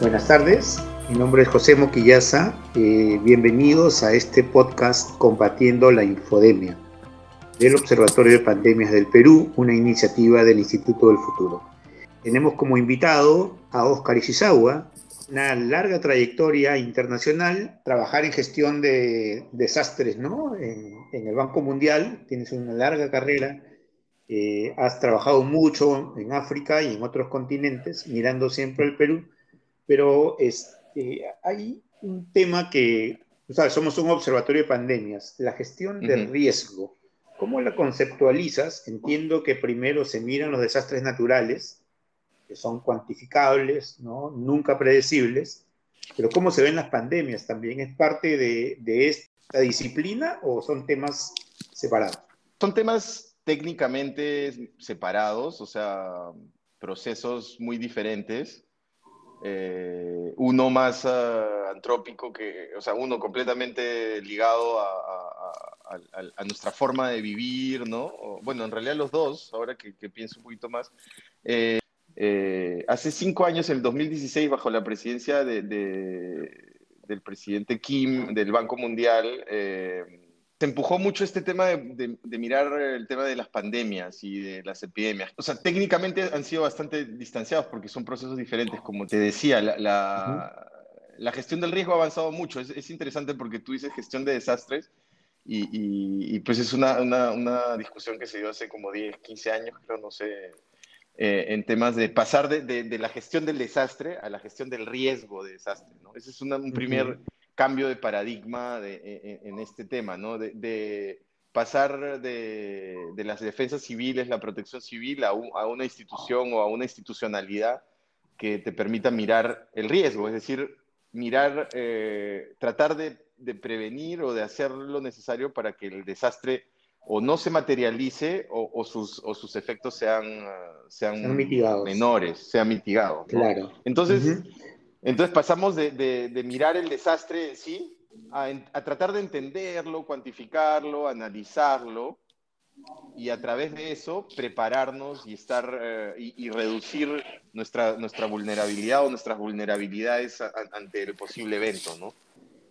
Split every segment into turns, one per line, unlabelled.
Buenas tardes, mi nombre es José Moquillaza. Eh, bienvenidos a este podcast Combatiendo la Infodemia del Observatorio de Pandemias del Perú, una iniciativa del Instituto del Futuro. Tenemos como invitado a Oscar Ishizawa, una larga trayectoria internacional, trabajar en gestión de desastres ¿no? en, el Banco Mundial, tienes una larga carrera, eh, has trabajado mucho en África y en otros continentes, mirando siempre al Perú pero este, hay un tema que, o sea, somos un observatorio de pandemias, la gestión del riesgo. ¿Cómo la conceptualizas? Entiendo que primero se miran los desastres naturales, que son cuantificables, ¿no? nunca predecibles, pero ¿cómo se ven las pandemias también? ¿Es parte de, de esta disciplina o son temas separados?
Son temas técnicamente separados, o sea, procesos muy diferentes eh, uno más uh, antrópico, que, o sea, uno completamente ligado a, nuestra forma de vivir, ¿no? bueno, en realidad los dos, ahora que, pienso un poquito más. Eh, eh, hace cinco años, en el 2016, bajo la presidencia de, del presidente Kim del Banco Mundial, se empujó mucho este tema de, mirar el tema de las pandemias y de las epidemias. O sea, técnicamente han sido bastante distanciados porque son procesos diferentes. Como te decía, la, la, gestión del riesgo ha avanzado mucho. Es, interesante porque tú dices gestión de desastres y, y, pues es una, una, una, discusión que se dio hace como 10, 15 años, creo, no sé, eh, en temas de pasar de, de, la gestión del desastre a la gestión del riesgo de desastre. ¿no? Ese es un primer cambio de paradigma de, e, e, en, este tema, ¿no? De, pasar de, las defensas civiles, la protección civil, a, una institución o a una institucionalidad que te permita mirar el riesgo, es decir, mirar, eh, tratar de, prevenir o de hacer lo necesario para que el desastre o no se materialice o, sus, o sus, efectos sean, sean, menores, sean mitigados.
Claro.
Entonces, entonces pasamos de, mirar el desastre sí a, tratar de entenderlo, cuantificarlo, analizarlo y a través de eso prepararnos y estar eh, y, reducir nuestra, nuestra vulnerabilidad o nuestras vulnerabilidades ante el posible evento, ¿no?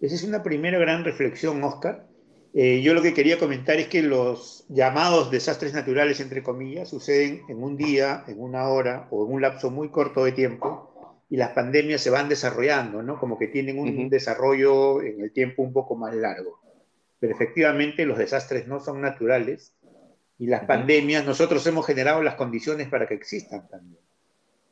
Esa es una primera gran reflexión, Oscar. Eh, yo lo que quería comentar es que los llamados desastres naturales, entre comillas, suceden en un día, en una hora o en un lapso muy corto de tiempo y las pandemias se van desarrollando, ¿no? Como que tienen un desarrollo en el tiempo un poco más largo. Pero efectivamente los desastres no son naturales y las pandemias, nosotros hemos generado las condiciones para que existan también.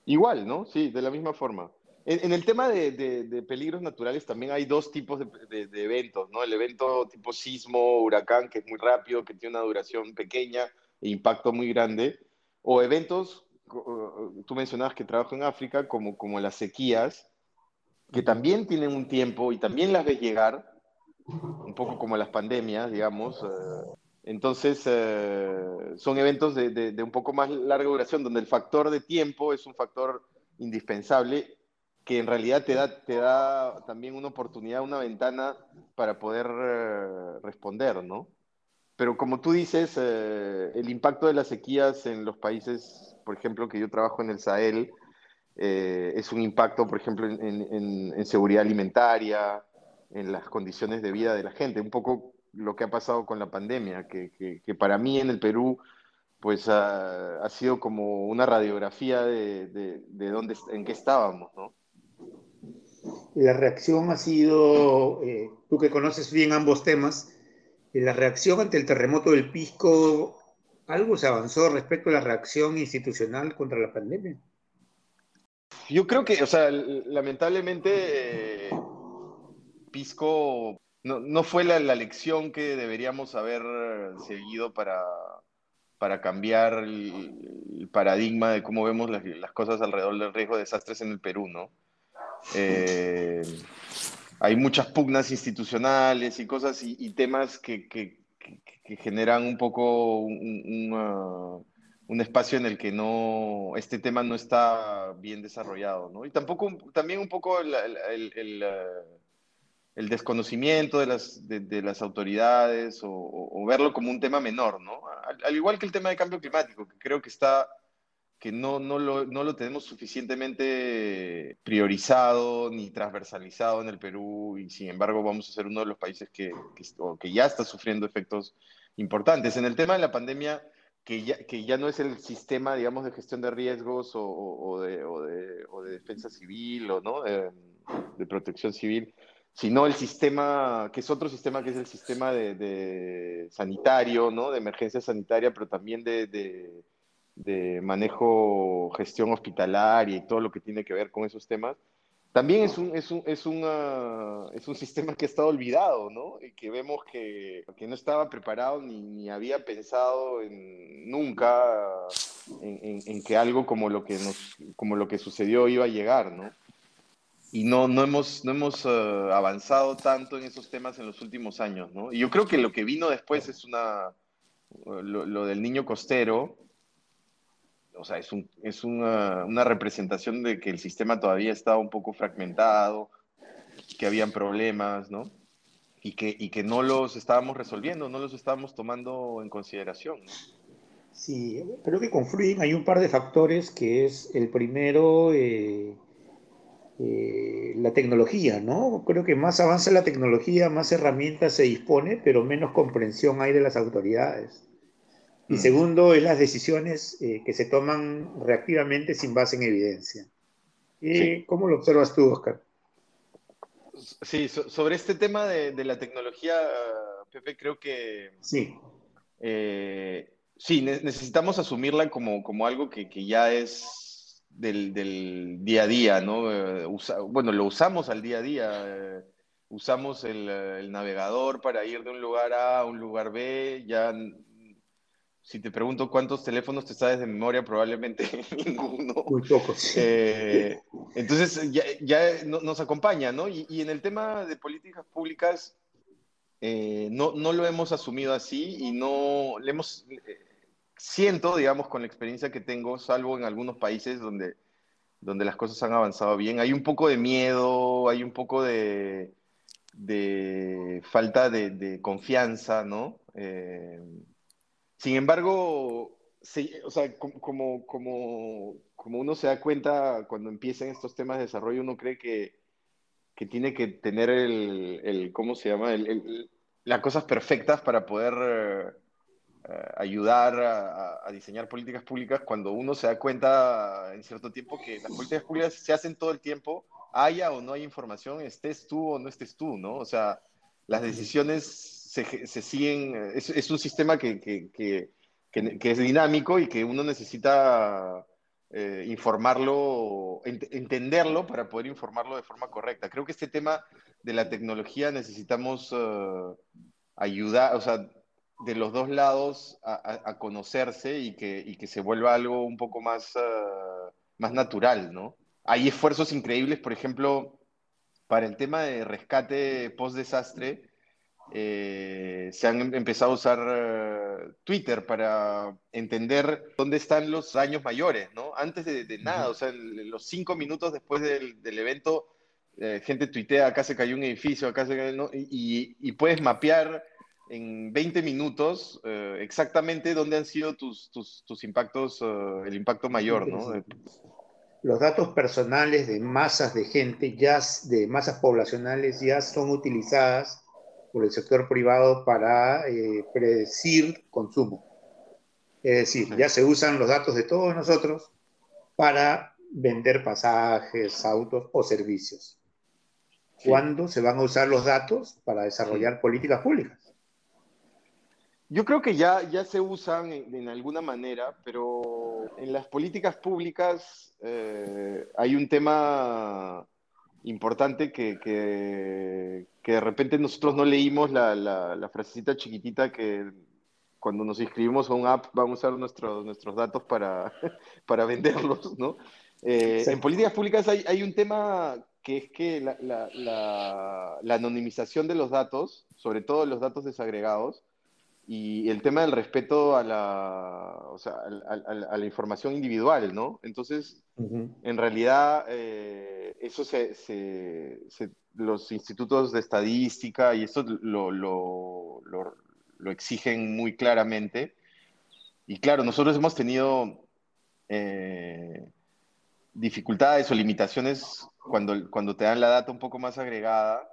Igual, ¿no? Sí, de la misma forma. En, el tema de, peligros naturales también hay dos tipos de, eventos, ¿no? El evento tipo sismo, huracán, que es muy rápido, que tiene una duración pequeña e impacto muy grande, o eventos tú mencionabas que trabajo en África, como, como las sequías, que también tienen un tiempo y también las ves llegar, un poco como las pandemias, digamos. Eh, entonces, eh, son eventos de, de, un poco más larga duración, donde el factor de tiempo es un factor indispensable, que en realidad te da, te da también una oportunidad, una ventana para poder eh, responder, ¿no? Pero como tú dices, el impacto de las sequías en los países por ejemplo, que yo trabajo en el Sahel, eh, es un impacto, por ejemplo, en, seguridad alimentaria, en las condiciones de vida de la gente, un poco lo que ha pasado con la pandemia, que, para mí en el Perú pues ha, sido como una radiografía de, de, dónde, en qué estábamos, ¿no?
La reacción ha sido, eh, tú que conoces bien ambos temas, la reacción ante el terremoto del Pisco ¿Algo se avanzó respecto a la reacción institucional contra la pandemia?
Yo creo que, o sea, lamentablemente, Pisco no, fue la, lección que deberíamos haber seguido para, para cambiar el, paradigma de cómo vemos las, cosas alrededor del riesgo de desastres en el Perú, ¿no? Eh, hay muchas pugnas institucionales y cosas y, temas que, que, generan un poco un, espacio en el que no, este tema no está bien desarrollado, ¿no? Y tampoco, también un poco el, el, el, desconocimiento de las, de, las autoridades o, verlo como un tema menor, ¿no? Al, igual que el tema de cambio climático, que creo que está que no, no, lo, no lo tenemos suficientemente priorizado ni transversalizado en el Perú y sin embargo vamos a ser uno de los países que, que, que ya está sufriendo efectos importantes. En el tema de la pandemia, que ya, que ya no es el sistema, digamos, de gestión de riesgos o, o, de, o de, de, defensa civil o ¿no? de, de, protección civil, sino el sistema, que es otro sistema, que es el sistema de, sanitario, ¿no? de emergencia sanitaria, pero también de de manejo, gestión hospitalaria y todo lo que tiene que ver con esos temas, también es un, es un, es una, es un sistema que ha estado olvidado, ¿no? Y que vemos que, que no estaba preparado ni, ni había pensado en, nunca en, en, que algo como lo que, nos, como lo que sucedió iba a llegar, ¿no? Y no, no hemos, no hemos uh, avanzado tanto en esos temas en los últimos años, ¿no? Y yo creo que lo que vino después es una, lo, lo del niño costero, o sea, es, un, es una, una, representación de que el sistema todavía estaba un poco fragmentado, que habían problemas, ¿no? Y que, y que no los estábamos resolviendo, no los estábamos tomando en consideración. ¿no?
Sí, creo que confluyen, hay un par de factores que es el primero, eh, eh, la tecnología, ¿no? Creo que más avanza la tecnología, más herramientas se dispone, pero menos comprensión hay de las autoridades. Y segundo, es las decisiones eh, que se toman reactivamente sin base en evidencia. Sí. ¿Cómo lo observas tú, Oscar?
Sí, so, sobre este tema de, de, la tecnología, Pepe, creo que...
Sí.
Eh, sí, ne necesitamos asumirla como, como algo que, que ya es del, del, día a día, ¿no? Eh, usa, bueno, lo usamos al día a día. Eh, usamos el, el navegador para ir de un lugar A a un lugar B, ya si te pregunto cuántos teléfonos te sabes de memoria, probablemente ninguno.
Muy pocos.
Eh, entonces ya, ya no, nos acompaña, ¿no? Y, y, en el tema de políticas públicas, eh, no, no, lo hemos asumido así y no le hemos, eh, siento, digamos, con la experiencia que tengo, salvo en algunos países donde, donde las cosas han avanzado bien, hay un poco de miedo, hay un poco de, de falta de, de confianza, ¿no? Sin embargo, sí, o sea, como, como, como uno se da cuenta cuando empiezan estos temas de desarrollo, uno cree que, que tiene que tener el, el ¿cómo se llama? El, el, las cosas perfectas para poder uh, ayudar a, a, diseñar políticas públicas cuando uno se da cuenta en cierto tiempo que las políticas públicas se hacen todo el tiempo, haya o no hay información, estés tú o no estés tú, ¿no? O sea, las decisiones se, se siguen, es, es, un sistema que, que, que, que, es dinámico y que uno necesita eh, informarlo, ent entenderlo para poder informarlo de forma correcta. Creo que este tema de la tecnología necesitamos uh, ayudar, o sea, de los dos lados a, a, a conocerse y que, y que, se vuelva algo un poco más, uh, más natural, ¿no? Hay esfuerzos increíbles, por ejemplo, para el tema de rescate post-desastre, eh, se han empezado a usar uh, Twitter para entender dónde están los daños mayores, ¿no? Antes de, de nada, uh -huh. o sea, el, los cinco minutos después del, del evento, eh, gente tuitea, acá se cayó un edificio, acá se cayó, ¿no? y, y, puedes mapear en 20 minutos uh, exactamente dónde han sido tus, tus, tus impactos, el impacto mayor, ¿no?
Los datos personales de masas de gente, ya de masas poblacionales, ya son utilizadas por el sector privado para eh, predecir consumo. Es decir, ya se usan los datos de todos nosotros para vender pasajes, autos o servicios. Sí. ¿Cuándo se van a usar los datos para desarrollar políticas públicas?
Yo creo que ya, ya se usan en, en alguna manera, pero en las políticas públicas eh, hay un tema importante que, que, que, de repente nosotros no leímos la, la, la, frasecita chiquitita que cuando nos inscribimos a un app vamos a usar nuestros, nuestros datos para, para venderlos, ¿no? Eh, en políticas públicas hay, hay, un tema que es que la, la, la, anonimización de los datos, sobre todo los datos desagregados, y el tema del respeto a la, o sea, a, a, a la información individual, ¿no? Entonces, uh -huh. en realidad, eh, eso se, se, se, los institutos de estadística y eso lo, lo, lo, lo, exigen muy claramente. Y claro, nosotros hemos tenido eh, dificultades o limitaciones cuando, cuando te dan la data un poco más agregada,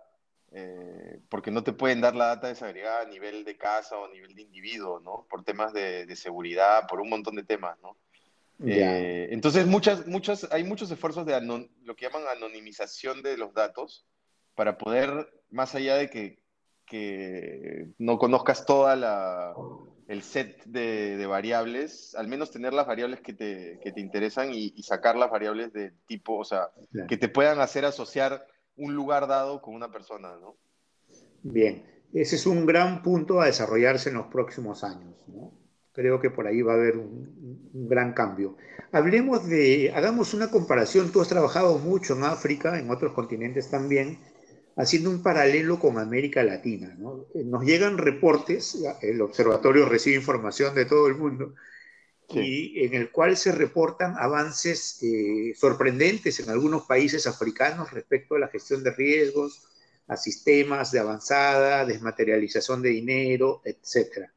eh, porque no te pueden dar la data desagregada a nivel de casa o a nivel de individuo, ¿no? Por temas de, seguridad, por un montón de temas, ¿no? Eh, entonces, muchas, muchas, hay muchos esfuerzos de lo que llaman anonimización de los datos para poder, más allá de que, que no conozcas toda la, el set de, variables, al menos tener las variables que te, que te interesan y, sacar las variables de tipo, o sea, que te puedan hacer asociar un lugar dado con una persona, ¿no?
Bien, ese es un gran punto a desarrollarse en los próximos años, ¿no? Creo que por ahí va a haber un, gran cambio. Hablemos de, hagamos una comparación, tú has trabajado mucho en África, en otros continentes también, haciendo un paralelo con América Latina. Eh, nos llegan reportes, el observatorio recibe información de todo el mundo, y en el cual se reportan avances eh, sorprendentes en algunos países africanos respecto a la gestión de riesgos, a sistemas de avanzada, desmaterialización de dinero, etc.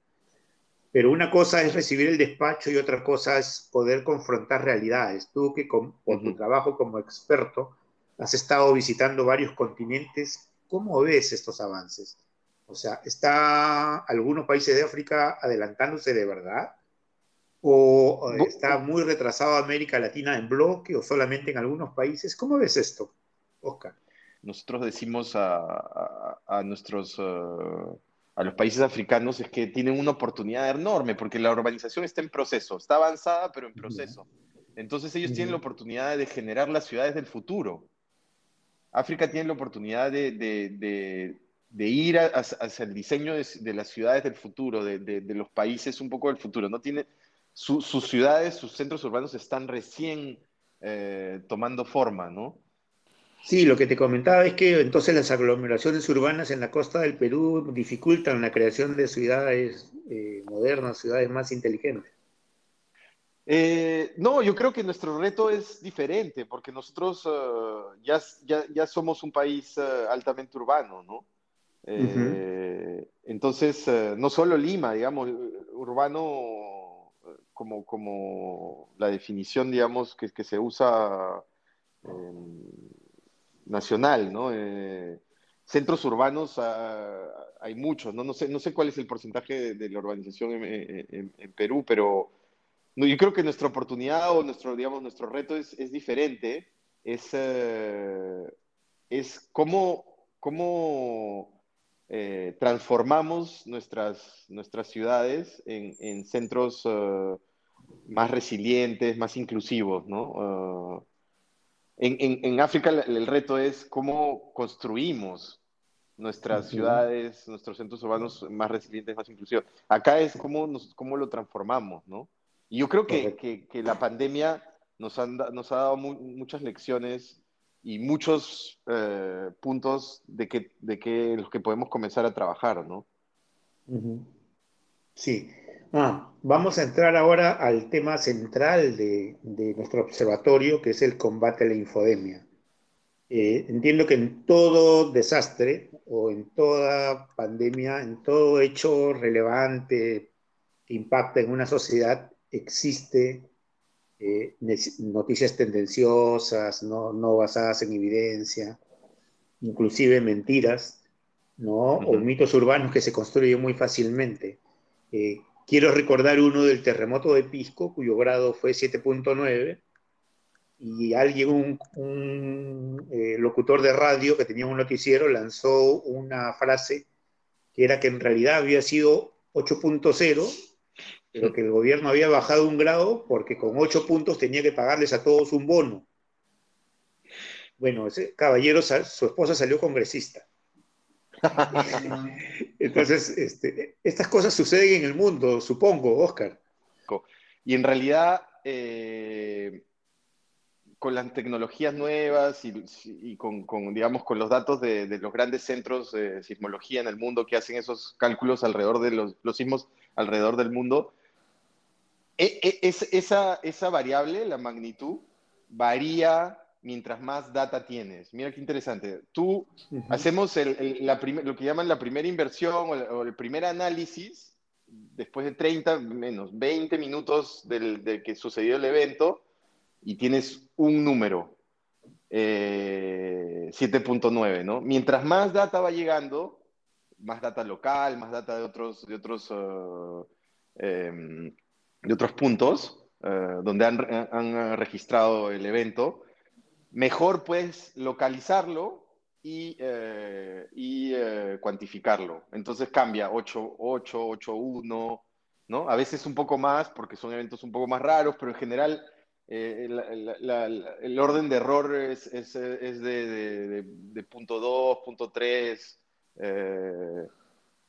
Pero una cosa es recibir el despacho y otra cosa es poder confrontar realidades. Tú que con, tu trabajo como experto has estado visitando varios continentes, ¿cómo ves estos avances? O sea, ¿está algunos países de África adelantándose de verdad? ¿O está muy retrasado América Latina en bloque o solamente en algunos países? ¿Cómo ves esto, Oscar?
Nosotros decimos a, nuestros... Eh, a los países africanos es que tienen una oportunidad enorme porque la urbanización está en proceso, está avanzada pero en proceso. Entonces ellos tienen la oportunidad de generar las ciudades del futuro. África tiene la oportunidad de, ir hacia el diseño de, las ciudades del futuro, de, los países un poco del futuro. No tiene, sus ciudades, sus centros urbanos están recién eh, tomando forma, ¿no?
Sí, lo que te comentaba es que entonces las aglomeraciones urbanas en la costa del Perú dificultan la creación de ciudades eh, modernas, ciudades más inteligentes.
Eh, no, yo creo que nuestro reto es diferente, porque nosotros uh, ya, ya, somos un país uh, altamente urbano, ¿no? Eh, entonces, uh, no solo Lima, digamos, urbano como, como la definición, digamos, que, que se usa em, nacional, ¿no? centros urbanos hay muchos, ¿no? No sé, no sé cuál es el porcentaje de, la urbanización en Perú, pero yo creo que nuestra oportunidad o nuestro, digamos, nuestro reto es, es diferente. Es, eh, es cómo, cómo eh, transformamos nuestras, nuestras ciudades en, en centros uh, más resilientes, más inclusivos, ¿no? Uh, en, en, en, África el, el, reto es cómo construimos nuestras ciudades, nuestros centros urbanos más resilientes, más inclusivos. Acá es cómo, nos, cómo lo transformamos, ¿no? Y yo creo que, que, la pandemia nos, han, nos ha dado muchas lecciones y muchos eh, puntos de que, de que los que podemos comenzar a trabajar, ¿no?
Sí. Ah, vamos a entrar ahora al tema central de, de nuestro observatorio, que es el combate a la infodemia. Eh, entiendo que en todo desastre o en toda pandemia, en todo hecho relevante que impacta en una sociedad, existe eh, noticias tendenciosas, no, no, basadas en evidencia, inclusive mentiras, ¿no? o mitos urbanos que se construyen muy fácilmente. Eh, quiero recordar uno del terremoto de Pisco, cuyo grado fue 7.9, y alguien, un, un eh, locutor de radio que tenía un noticiero, lanzó una frase que era que en realidad había sido 8.0 pero que el gobierno había bajado un grado porque con ocho puntos tenía que pagarles a todos un bono. Bueno, ese caballero, su esposa salió congresista. Entonces, este, estas cosas suceden en el mundo, supongo, Oscar.
Y en realidad, eh, con las tecnologías nuevas y, con, digamos, con los datos de, los grandes centros de sismología en el mundo que hacen esos cálculos alrededor de los, los sismos alrededor del mundo, es, esa, esa variable, la magnitud, varía mientras más data tienes. Mira qué interesante. Tú hacemos el, la lo que llaman la primera inversión o el, primer análisis después de 30, menos 20 minutos del, de que sucedió el evento y tienes un número, 7.9, eh, ¿no? Mientras más data va llegando, más data local, más data de otros, de otros, uh, em, de otros puntos uh, donde han, han, registrado el evento, mejor puedes localizarlo y, y cuantificarlo. Entonces cambia 8, 8, 8, 1, ¿no? A veces un poco más porque son eventos un poco más raros, pero en general eh, el orden de error es, es, es de, de, de, punto 2, punto 3 eh,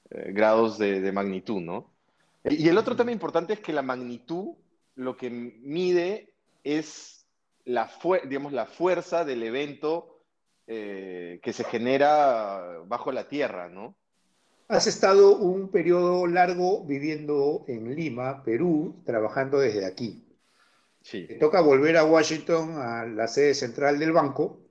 eh, grados de, magnitud, ¿no? Y el otro tema importante es que la magnitud lo que mide es la, digamos, la fuerza del evento que se genera bajo la tierra, ¿no?
Has estado un periodo largo viviendo en Lima, Perú, trabajando desde aquí. Sí. Te toca volver a Washington, a la sede central del banco.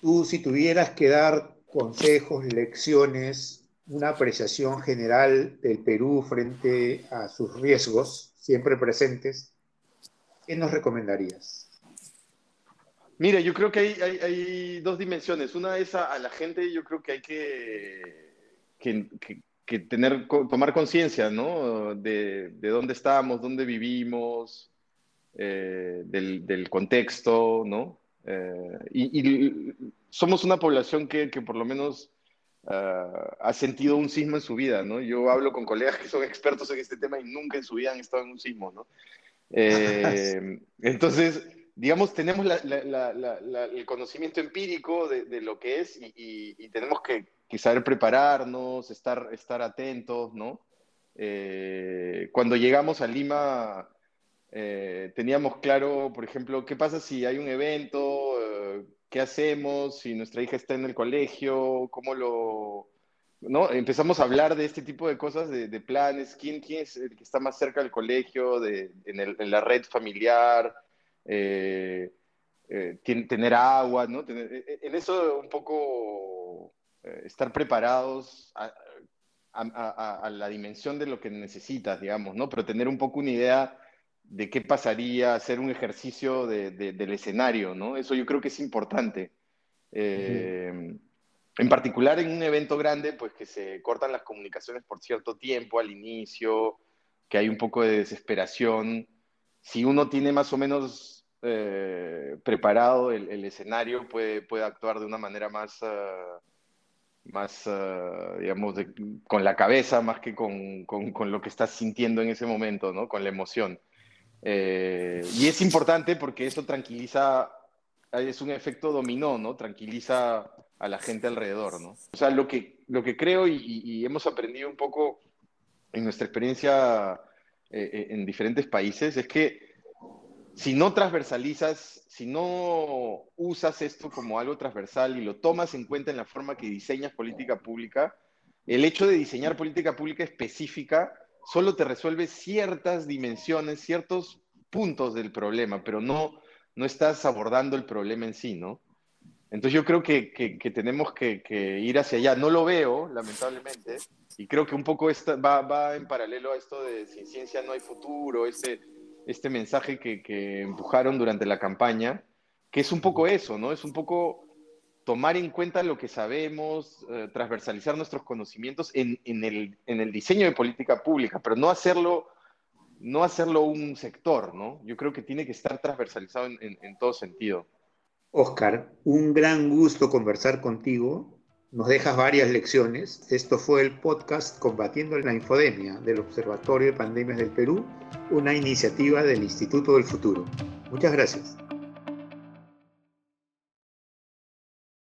Tú, si tuvieras que dar consejos, lecciones, una apreciación general del Perú frente a sus riesgos siempre presentes, ¿qué nos recomendarías?
Mira, yo creo que hay, hay, dos dimensiones. Una es a, la gente, yo creo que hay que, que, tener, tomar conciencia, ¿no? De, de, dónde estamos, dónde vivimos, eh, del, contexto, ¿no? Eh, y, somos una población que, que por lo menos ha sentido un sismo en su vida, ¿no? Yo hablo con colegas que son expertos en este tema y nunca en su vida han estado en un sismo, ¿no? Eh, entonces, digamos, tenemos el conocimiento empírico de, lo que es y, tenemos que, que, saber prepararnos, estar, estar atentos, ¿no? cuando llegamos a Lima, eh, teníamos claro, por ejemplo, qué pasa si hay un evento, eh, qué hacemos, si nuestra hija está en el colegio, cómo lo... ¿no? Empezamos a hablar de este tipo de cosas, de, planes, ¿Quién, quién es el que está más cerca del colegio, de, en, la red familiar, eh, tener agua, ¿no? en eso un poco estar preparados a, la dimensión de lo que necesitas, digamos, ¿no? Pero tener un poco una idea de qué pasaría hacer un ejercicio del escenario, ¿no? Eso yo creo que es importante. Eh, en particular en un evento grande, pues que se cortan las comunicaciones por cierto tiempo al inicio, que hay un poco de desesperación. Si uno tiene más o menos eh, preparado el, escenario, puede, puede actuar de una manera más, ah, más digamos, con la cabeza, más que con, con, con, lo que estás sintiendo en ese momento, ¿no? Con la emoción. Eh, y es importante porque eso tranquiliza, es un efecto dominó, ¿no? Tranquiliza a la gente alrededor, ¿no? O sea, lo que, lo que creo y, hemos aprendido un poco en nuestra experiencia eh, eh, en diferentes países es que si no transversalizas, si no usas esto como algo transversal y lo tomas en cuenta en la forma que diseñas política pública, el hecho de diseñar política pública específica solo te resuelve ciertas dimensiones, ciertos puntos del problema, pero no, no estás abordando el problema en sí, ¿no? Entonces yo creo que, que, tenemos que, que, ir hacia allá. No lo veo, lamentablemente, y creo que un poco esta, va, va, en paralelo a esto de sin ciencia no hay futuro, este, este mensaje que, empujaron durante la campaña, que es un poco eso, ¿no? Es un poco tomar en cuenta lo que sabemos, eh, transversalizar nuestros conocimientos en, el, diseño de política pública, pero no hacerlo, no hacerlo un sector, ¿no? Yo creo que tiene que estar transversalizado en, todo sentido.
Oscar, un gran gusto conversar contigo. Nos dejas varias lecciones. Esto fue el podcast Combatiendo la Infodemia del Observatorio de Pandemias del Perú, una iniciativa del Instituto del Futuro. Muchas gracias.